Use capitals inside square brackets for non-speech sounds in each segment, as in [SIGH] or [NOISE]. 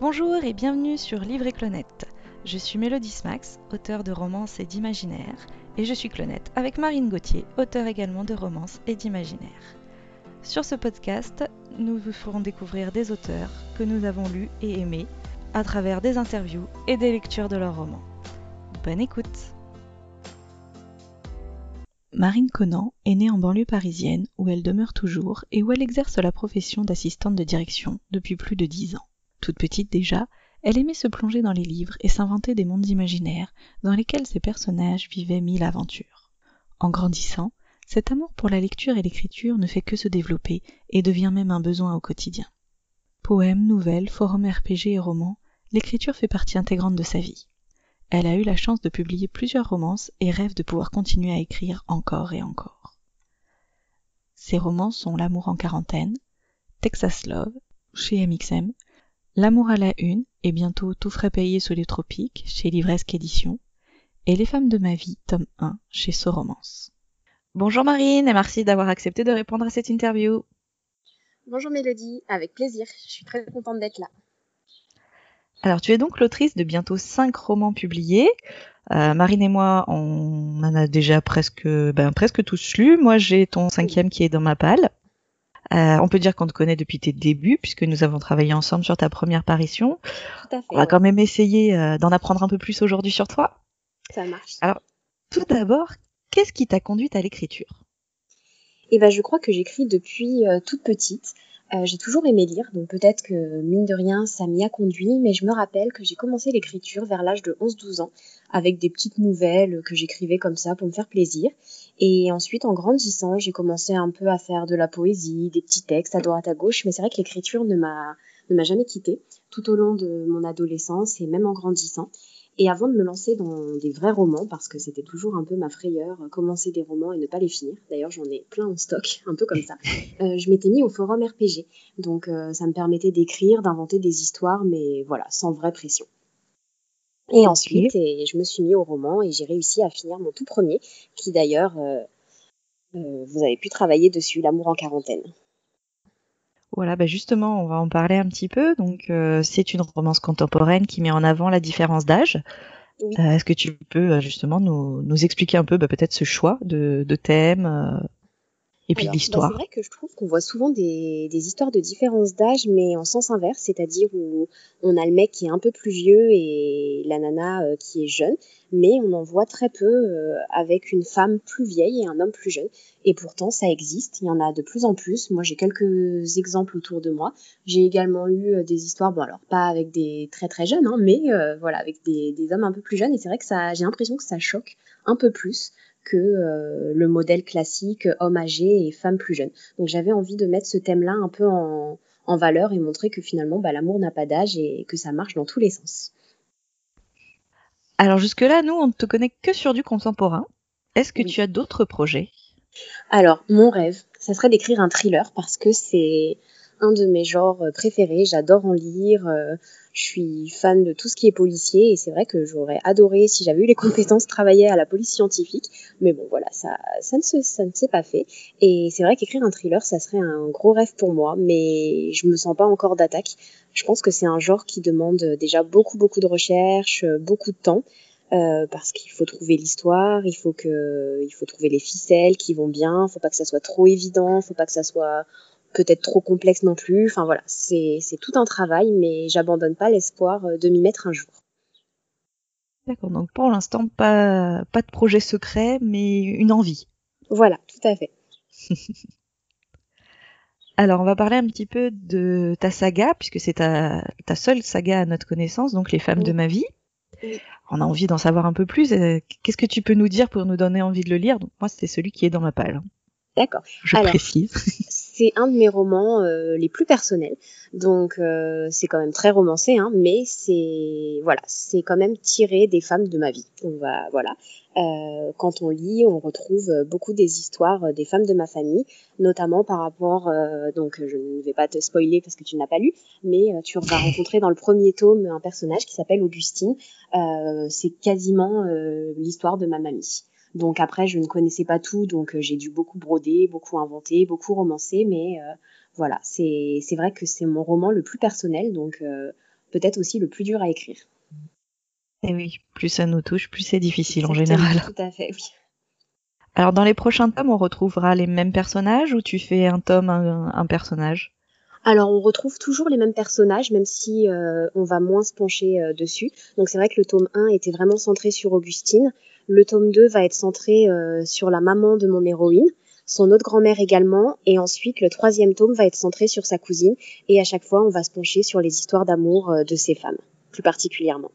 Bonjour et bienvenue sur Livre et Clonette. Je suis Mélodie Smax, auteure de romances et d'imaginaire, et je suis Clonette avec Marine Gauthier, auteure également de romances et d'imaginaire. Sur ce podcast, nous vous ferons découvrir des auteurs que nous avons lus et aimés à travers des interviews et des lectures de leurs romans. Bonne écoute Marine Conan est née en banlieue parisienne où elle demeure toujours et où elle exerce la profession d'assistante de direction depuis plus de dix ans. Toute petite déjà, elle aimait se plonger dans les livres et s'inventer des mondes imaginaires dans lesquels ses personnages vivaient mille aventures. En grandissant, cet amour pour la lecture et l'écriture ne fait que se développer et devient même un besoin au quotidien. Poèmes, nouvelles, forums RPG et romans, l'écriture fait partie intégrante de sa vie. Elle a eu la chance de publier plusieurs romances et rêve de pouvoir continuer à écrire encore et encore. Ses romans sont L'amour en quarantaine, Texas Love, chez MXM, L'amour à la une et bientôt Tout frais payé sous les tropiques chez Livresque Édition et Les femmes de ma vie, tome 1 chez Soromance. Bonjour Marine et merci d'avoir accepté de répondre à cette interview. Bonjour Mélodie, avec plaisir, je suis très contente d'être là. Alors tu es donc l'autrice de bientôt 5 romans publiés. Euh, Marine et moi, on en a déjà presque, ben, presque tous lu. Moi j'ai ton cinquième qui est dans ma palle. Euh, on peut dire qu'on te connaît depuis tes débuts, puisque nous avons travaillé ensemble sur ta première parution. Tout à fait. On va quand même essayer euh, d'en apprendre un peu plus aujourd'hui sur toi. Ça marche. Alors, tout d'abord, qu'est-ce qui t'a conduite à l'écriture? Eh ben, je crois que j'écris depuis euh, toute petite. Euh, j'ai toujours aimé lire, donc peut-être que mine de rien, ça m'y a conduit, mais je me rappelle que j'ai commencé l'écriture vers l'âge de 11-12 ans, avec des petites nouvelles que j'écrivais comme ça pour me faire plaisir. Et ensuite, en grandissant, j'ai commencé un peu à faire de la poésie, des petits textes à droite à gauche, mais c'est vrai que l'écriture ne m'a ne m'a jamais quittée tout au long de mon adolescence et même en grandissant. Et avant de me lancer dans des vrais romans, parce que c'était toujours un peu ma frayeur, commencer des romans et ne pas les finir, d'ailleurs j'en ai plein en stock, [LAUGHS] un peu comme ça, euh, je m'étais mis au forum RPG. Donc euh, ça me permettait d'écrire, d'inventer des histoires, mais voilà, sans vraie pression. Et ensuite, et je me suis mis au roman et j'ai réussi à finir mon tout premier, qui d'ailleurs, euh, euh, vous avez pu travailler dessus, L'amour en quarantaine. Voilà, bah justement, on va en parler un petit peu. Donc, euh, c'est une romance contemporaine qui met en avant la différence d'âge. Oui. Euh, Est-ce que tu peux euh, justement nous, nous expliquer un peu bah, peut-être ce choix de, de thème et puis l'histoire bah, c'est vrai que je trouve qu'on voit souvent des, des histoires de différence d'âge, mais en sens inverse, c'est-à-dire où on a le mec qui est un peu plus vieux et la nana euh, qui est jeune, mais on en voit très peu euh, avec une femme plus vieille et un homme plus jeune. Et pourtant, ça existe, il y en a de plus en plus. Moi, j'ai quelques exemples autour de moi. J'ai également eu euh, des histoires, bon alors pas avec des très très jeunes, hein, mais euh, voilà, avec des, des hommes un peu plus jeunes. Et c'est vrai que ça, j'ai l'impression que ça choque un peu plus que euh, le modèle classique homme âgé et femme plus jeune. Donc j'avais envie de mettre ce thème-là un peu en, en valeur et montrer que finalement bah, l'amour n'a pas d'âge et que ça marche dans tous les sens. Alors jusque-là, nous, on ne te connaît que sur du contemporain. Est-ce que Oui. tu as d'autres projets? Alors, mon rêve, ça serait d'écrire un thriller parce que c'est un de mes genres euh, préférés. J'adore en lire. euh, je suis fan de tout ce qui est policier et c'est vrai que j'aurais adoré, si j'avais eu les [LAUGHS] compétences, travailler à la police scientifique. Mais bon, voilà, ça, ça ne se, ça ne s'est pas fait. Et c'est vrai qu'écrire un thriller, ça serait un gros rêve pour moi, mais je me sens pas encore d'attaque. Je pense que c'est un genre qui demande déjà beaucoup, beaucoup de recherche, euh, beaucoup de temps. Euh, parce qu'il faut trouver l'histoire, il faut que, il faut trouver les ficelles qui vont bien, faut pas que ça soit trop évident, faut pas que ça soit peut-être trop complexe non plus. Enfin voilà, c'est tout un travail, mais j'abandonne pas l'espoir euh, de m'y mettre un jour. D'accord, donc pour l'instant, pas, pas de projet secret, mais une envie. Voilà, tout à fait. [LAUGHS] Alors, on va parler un petit peu de ta saga, puisque c'est ta, ta seule saga à notre connaissance, donc Les femmes Oui. de ma vie. Oui. On a envie d'en savoir un peu plus. Euh, Qu'est-ce que tu peux nous dire pour nous donner envie de le lire? Donc, moi, c'est celui qui est dans ma palle. hein. D'accord. Je Alors. précise. [LAUGHS] C'est un de mes romans euh, les plus personnels, donc euh, c'est quand même très romancé, hein, mais c'est voilà, c'est quand même tiré des femmes de ma vie. On va voilà. Euh, quand on lit, on retrouve beaucoup des histoires des femmes de ma famille, notamment par rapport, euh, donc je ne vais pas te spoiler parce que tu n'as pas lu, mais euh, tu vas rencontrer dans le premier tome un personnage qui s'appelle Augustine. Euh, c'est quasiment l'histoire de ma mamie. Donc après, je ne connaissais pas tout, donc euh, j'ai dû beaucoup broder, beaucoup inventer, beaucoup romancer, mais euh, voilà, c'est c'est vrai que c'est mon roman le plus personnel, donc euh, peut-être aussi le plus dur à écrire. Et oui, plus ça nous touche, plus c'est difficile en général. Tout à fait, oui. Alors dans les prochains tomes, on retrouvera les mêmes personnages ou tu fais un tome, un, personnage? Alors on retrouve toujours les mêmes personnages, même si euh, on va moins se pencher euh, dessus. Donc c'est vrai que le tome 1 était vraiment centré sur Augustine. Le tome 2 va être centré euh, sur la maman de mon héroïne, son autre grand-mère également, et ensuite le troisième tome va être centré sur sa cousine. Et à chaque fois, on va se pencher sur les histoires d'amour de ces femmes, plus particulièrement.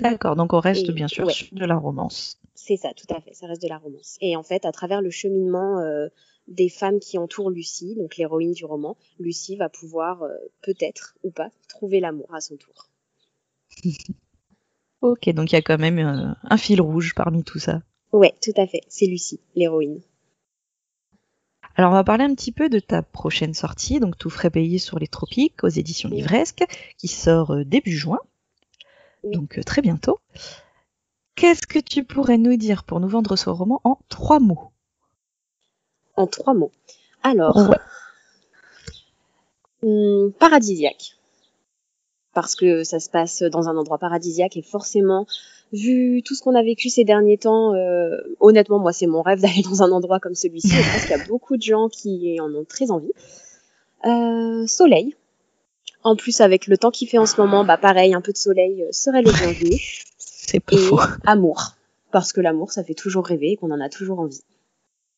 D'accord, donc on reste bien sûr de la romance. C'est ça, tout à fait, ça reste de la romance. Et en fait, à travers le cheminement euh, des femmes qui entourent Lucie, donc l'héroïne du roman, Lucie va pouvoir euh, peut-être ou pas trouver l'amour à son tour. [LAUGHS] ok, donc il y a quand même euh, un fil rouge parmi tout ça. Ouais, tout à fait, c'est Lucie, l'héroïne. Alors on va parler un petit peu de ta prochaine sortie, donc Tout frais payé sur les tropiques aux éditions Livresque, qui sort début juin donc euh, très bientôt. Qu'est-ce que tu pourrais nous dire pour nous vendre ce roman en trois mots? En trois mots. Alors, hmm, paradisiaque. Parce que ça se passe dans un endroit paradisiaque et forcément, vu tout ce qu'on a vécu ces derniers temps, euh, honnêtement, moi, c'est mon rêve [LAUGHS] d'aller dans un endroit comme celui-ci. Je pense qu'il y a [LAUGHS] beaucoup de gens qui en ont très envie. Euh, soleil, en plus, avec le temps qu'il fait en ce moment, bah pareil, un peu de soleil euh, serait le bienvenu. C'est pas et amour. Parce que l'amour, ça fait toujours rêver et qu'on en a toujours envie.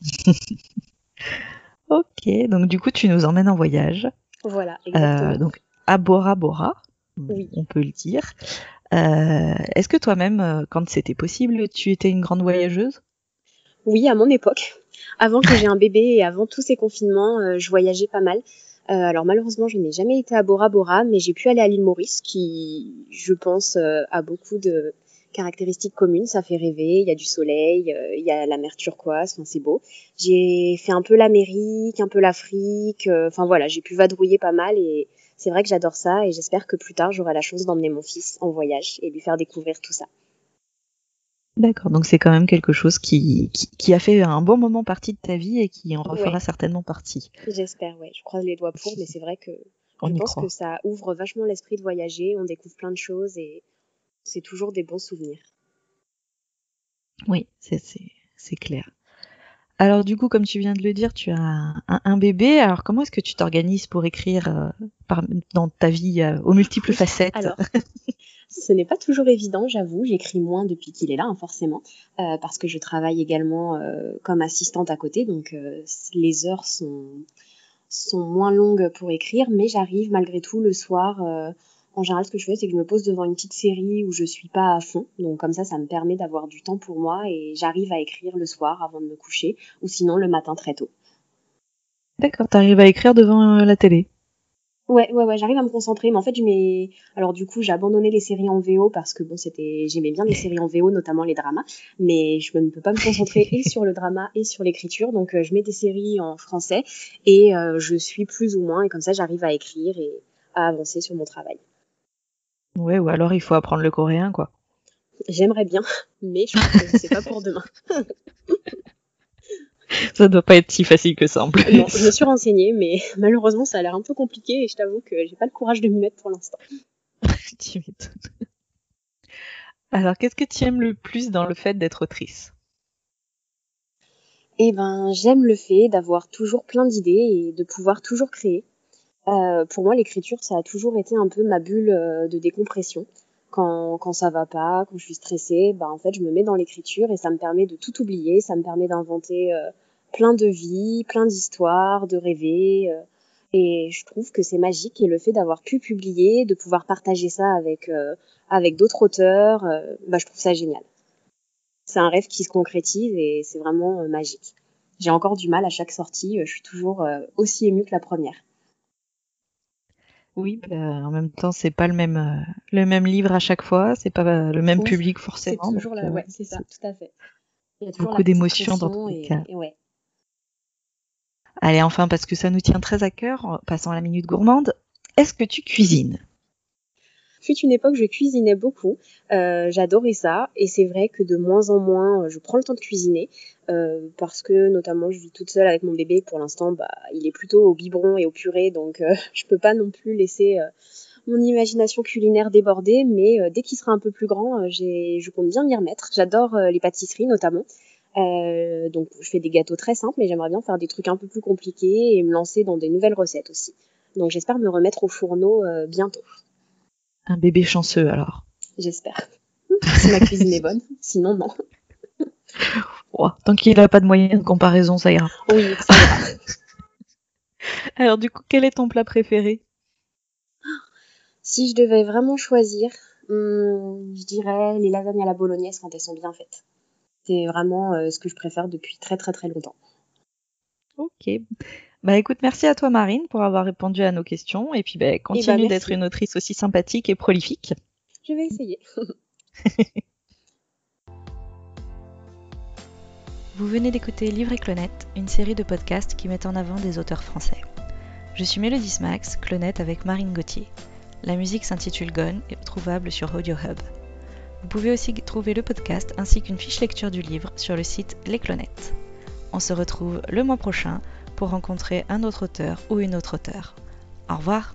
[LAUGHS] ok, donc du coup, tu nous emmènes en voyage. Voilà, exactement. Euh, donc, à Bora Bora, oui. on peut le dire. Euh, Est-ce que toi-même, euh, quand c'était possible, tu étais une grande voyageuse? Oui, à mon époque. Avant que j'ai un bébé et avant tous ces confinements, euh, je voyageais pas mal. Euh, alors malheureusement, je n'ai jamais été à Bora Bora, mais j'ai pu aller à l'île Maurice, qui, je pense, euh, a beaucoup de caractéristiques communes. Ça fait rêver. Il y a du soleil, euh, il y a la mer turquoise. Enfin, c'est beau. J'ai fait un peu l'Amérique, un peu l'Afrique. Enfin voilà, j'ai pu vadrouiller pas mal et c'est vrai que j'adore ça et j'espère que plus tard j'aurai la chance d'emmener mon fils en voyage et lui faire découvrir tout ça. D'accord, donc c'est quand même quelque chose qui, qui, a fait un bon moment partie de ta vie et qui en refera certainement partie. J'espère, ouais. Je croise les doigts pour, mais c'est vrai que je pense que ça ouvre vachement l'esprit de voyager, on découvre plein de choses et c'est toujours des bons souvenirs. Oui, c'est clair. Alors du coup, comme tu viens de le dire, tu as un, bébé. Alors comment est-ce que tu t'organises pour écrire euh, par, dans ta vie euh, aux multiples [LAUGHS] facettes? Alors, [LAUGHS] Ce n'est pas toujours évident, j'avoue. J'écris moins depuis qu'il est là, hein, forcément, euh, parce que je travaille également comme assistante à côté, donc les heures sont, sont moins longues pour écrire, mais j'arrive malgré tout le soir. En général, ce que je fais, c'est que je me pose devant une petite série où je suis pas à fond, donc comme ça, ça me permet d'avoir du temps pour moi et j'arrive à écrire le soir avant de me coucher, ou sinon le matin très tôt. D'accord, t'arrives à écrire devant la télé? Ouais, ouais, ouais, j'arrive à me concentrer, mais en fait, je mets, alors du coup, j'ai abandonné les séries en VO parce que bon, c'était, j'aimais bien les séries en VO, notamment les dramas, mais je ne peux pas me concentrer et sur le drama et sur l'écriture, donc euh, je mets des séries en français et euh, je suis plus ou moins, et comme ça, j'arrive à écrire et à avancer sur mon travail. Ouais, ou alors il faut apprendre le coréen, quoi. J'aimerais bien, mais je pense que c'est pas pour demain. [LAUGHS] ça doit pas être si facile que ça en plus. Non, je me suis renseignée, mais malheureusement, ça a l'air un peu compliqué et je t'avoue que j'ai pas le courage de m'y mettre pour l'instant. [LAUGHS] tu m'étonnes. Alors, qu'est-ce que tu aimes le plus dans le fait d'être autrice? Eh ben, j'aime le fait d'avoir toujours plein d'idées et de pouvoir toujours créer. Euh, pour moi, l'écriture, ça a toujours été un peu ma bulle euh, de décompression. Quand, quand ça va pas, quand je suis stressée, bah en fait je me mets dans l'écriture et ça me permet de tout oublier, ça me permet d'inventer euh, plein de vies, plein d'histoires, de rêver. Et je trouve que c'est magique et le fait d'avoir pu publier, de pouvoir partager ça avec avec d'autres auteurs, bah je trouve ça génial. C'est un rêve qui se concrétise et c'est vraiment magique. J'ai encore du mal à chaque sortie, je suis toujours aussi émue que la première. Oui, bah, en même temps, c'est pas le même euh, le même livre à chaque fois, c'est pas euh, le même public forcément. C'est toujours là, euh, ouais, c'est ça, tout à fait. Il y a beaucoup d'émotions dans tous les cas. Allez, enfin, parce que ça nous tient très à cœur, passons à la minute gourmande. Est-ce que tu cuisines? Fut une époque, je cuisinais beaucoup. Euh, J'adorais ça. Et c'est vrai que de moins en moins, euh, je prends le temps de cuisiner. Euh, parce que notamment, je vis toute seule avec mon bébé. Pour l'instant, bah, il est plutôt au biberon et au purée. Donc, euh, [LAUGHS] je peux pas non plus laisser mon imagination culinaire débordée, mais dès qu'il sera un peu plus grand, je compte bien m'y remettre. J'adore les pâtisseries notamment. donc je fais des gâteaux très simples, mais j'aimerais bien faire des trucs un peu plus compliqués et me lancer dans des nouvelles recettes aussi. Donc j'espère me remettre au fourneau bientôt. Un bébé chanceux alors. J'espère. si ma cuisine est bonne. Sinon, non. tant qu'il n'a pas de moyens de comparaison, ça ira. Oui, ça ira. alors, du coup, quel est ton plat préféré? Si je devais vraiment choisir, hmm, je dirais les lasagnes à la bolognaise quand elles sont bien faites. C'est vraiment euh, ce que je préfère depuis très très très longtemps. Ok. Bah écoute, merci à toi Marine pour avoir répondu à nos questions et puis bah, ben, continue d'être une autrice aussi sympathique et prolifique. Je vais essayer. [LAUGHS] Vous venez d'écouter Livre et Clonette, une série de podcasts qui met en avant des auteurs français. Je suis Mélodie Smax, Clonette avec Marine Gauthier. La musique s'intitule Gone et est trouvable sur Audio Hub. Vous pouvez aussi trouver le podcast ainsi qu'une fiche lecture du livre sur le site Les Clonettes. On se retrouve le mois prochain pour rencontrer un autre auteur ou une autre auteure. Au revoir